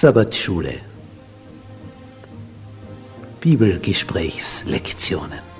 Sabbatschule. Bibelgesprächslektionen.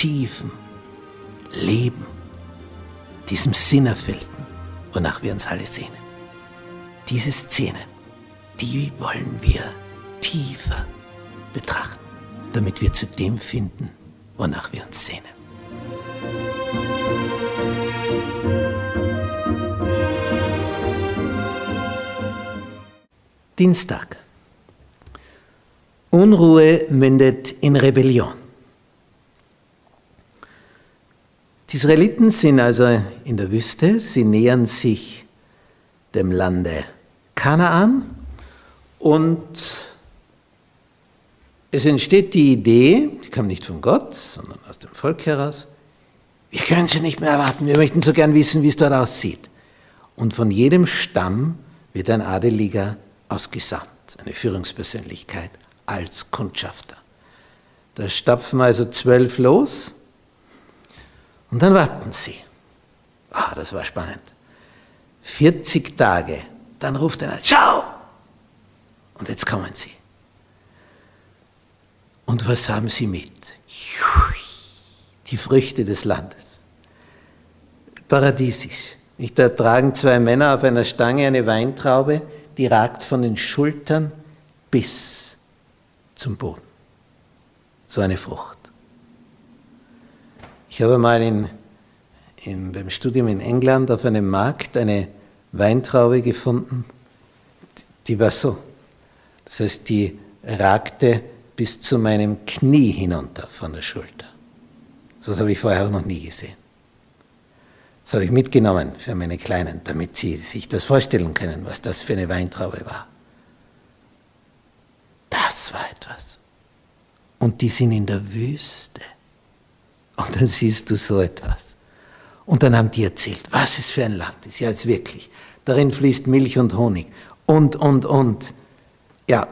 tiefen Leben, diesem Sinnerfüllten, wonach wir uns alle sehnen. Diese Szenen, die wollen wir tiefer betrachten, damit wir zu dem finden, wonach wir uns sehnen. Dienstag. Unruhe mündet in Rebellion. Die Israeliten sind also in der Wüste, sie nähern sich dem Lande Kanaan und es entsteht die Idee, die kam nicht von Gott, sondern aus dem Volk heraus, wir können sie nicht mehr erwarten, wir möchten so gern wissen, wie es dort aussieht. Und von jedem Stamm wird ein Adeliger ausgesandt, eine Führungspersönlichkeit als Kundschafter. Da stapfen also zwölf los und dann warten sie. Ah, das war spannend. 40 Tage, dann ruft einer, schau! Und jetzt kommen sie. Und was haben sie mit? Die Früchte des Landes. Paradiesisch. Da tragen zwei Männer auf einer Stange eine Weintraube, die ragt von den Schultern bis zum Boden. So eine Frucht. Ich habe mal in, in, beim Studium in England auf einem Markt eine Weintraube gefunden, die war so. Das heißt, die ragte bis zu meinem Knie hinunter von der Schulter. So habe ich vorher auch noch nie gesehen. Das habe ich mitgenommen für meine Kleinen, damit sie sich das vorstellen können, was das für eine Weintraube war. Das war etwas. Und die sind in der Wüste. Und dann siehst du so etwas. Und dann haben die erzählt, was es für ein Land ist. Ja, jetzt wirklich. Darin fließt Milch und Honig. Und, und, und. Ja,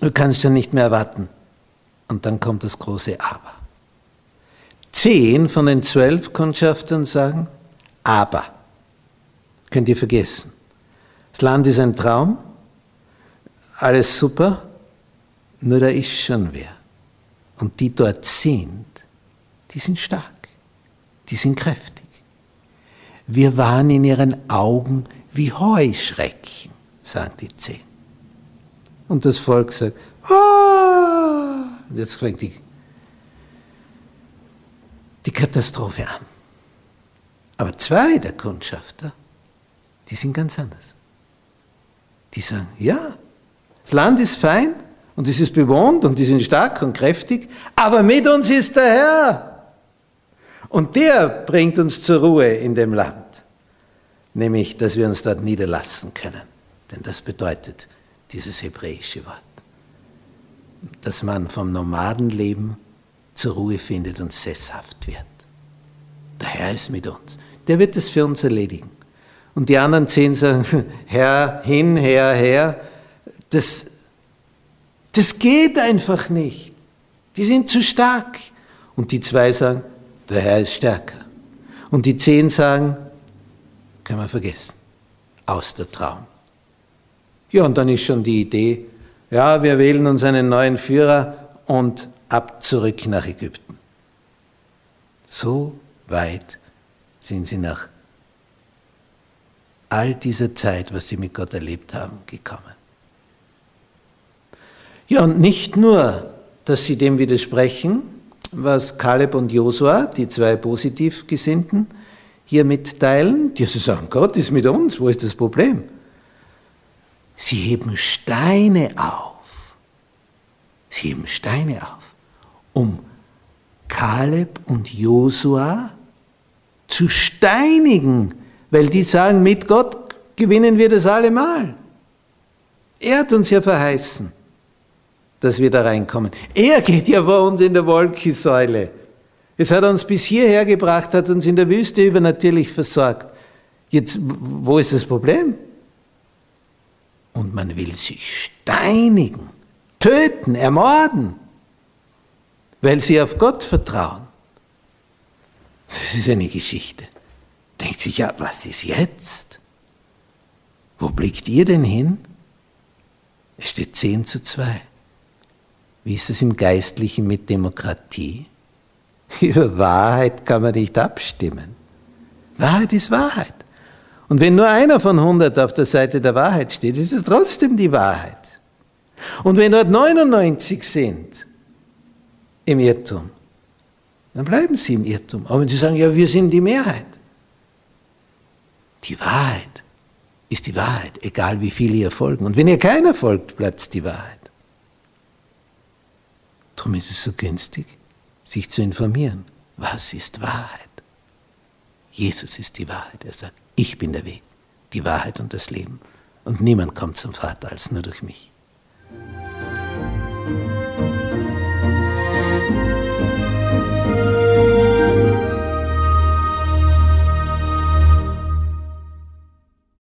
du kannst schon nicht mehr erwarten. Und dann kommt das große Aber. Zehn von den zwölf Kundschaftern sagen, aber, könnt ihr vergessen. Das Land ist ein Traum, alles super, nur da ist schon wer. Und die dort sind, die sind stark, die sind kräftig. Wir waren in ihren Augen wie Heuschrecken, sagen die zehn. Und das Volk sagt, ah! jetzt fängt die, die Katastrophe an. Aber zwei der Kundschafter, die sind ganz anders. Die sagen, ja, das Land ist fein und es ist bewohnt und die sind stark und kräftig, aber mit uns ist der Herr. Und der bringt uns zur Ruhe in dem Land. Nämlich, dass wir uns dort niederlassen können. Denn das bedeutet dieses hebräische Wort. Dass man vom Nomadenleben zur Ruhe findet und sesshaft wird. Der Herr ist mit uns der wird es für uns erledigen. Und die anderen zehn sagen, Herr, hin, Herr, Herr, das, das geht einfach nicht. Die sind zu stark. Und die zwei sagen, der Herr ist stärker. Und die zehn sagen, kann man vergessen, aus der Traum. Ja, und dann ist schon die Idee, ja, wir wählen uns einen neuen Führer und ab zurück nach Ägypten. So weit sind sie nach all dieser Zeit, was sie mit Gott erlebt haben, gekommen. Ja, und nicht nur, dass sie dem widersprechen, was Kaleb und Josua, die zwei positiv Gesinnten, hier mitteilen, die also sagen, Gott ist mit uns, wo ist das Problem? Sie heben Steine auf. Sie heben Steine auf, um Kaleb und Josua zu steinigen, weil die sagen, mit Gott gewinnen wir das allemal. Er hat uns ja verheißen, dass wir da reinkommen. Er geht ja vor uns in der Wolkensäule. Es hat uns bis hierher gebracht, hat uns in der Wüste übernatürlich versorgt. Jetzt, wo ist das Problem? Und man will sich steinigen, töten, ermorden, weil sie auf Gott vertrauen. Das ist eine Geschichte. Denkt sich, ja, was ist jetzt? Wo blickt ihr denn hin? Es steht 10 zu 2. Wie ist es im Geistlichen mit Demokratie? Über Wahrheit kann man nicht abstimmen. Wahrheit ist Wahrheit. Und wenn nur einer von 100 auf der Seite der Wahrheit steht, ist es trotzdem die Wahrheit. Und wenn dort 99 sind im Irrtum, dann bleiben sie im Irrtum. Aber wenn sie sagen, ja, wir sind die Mehrheit. Die Wahrheit ist die Wahrheit, egal wie viele ihr folgen. Und wenn ihr keiner folgt, bleibt es die Wahrheit. Darum ist es so günstig, sich zu informieren. Was ist Wahrheit? Jesus ist die Wahrheit. Er sagt, ich bin der Weg, die Wahrheit und das Leben. Und niemand kommt zum Vater als nur durch mich.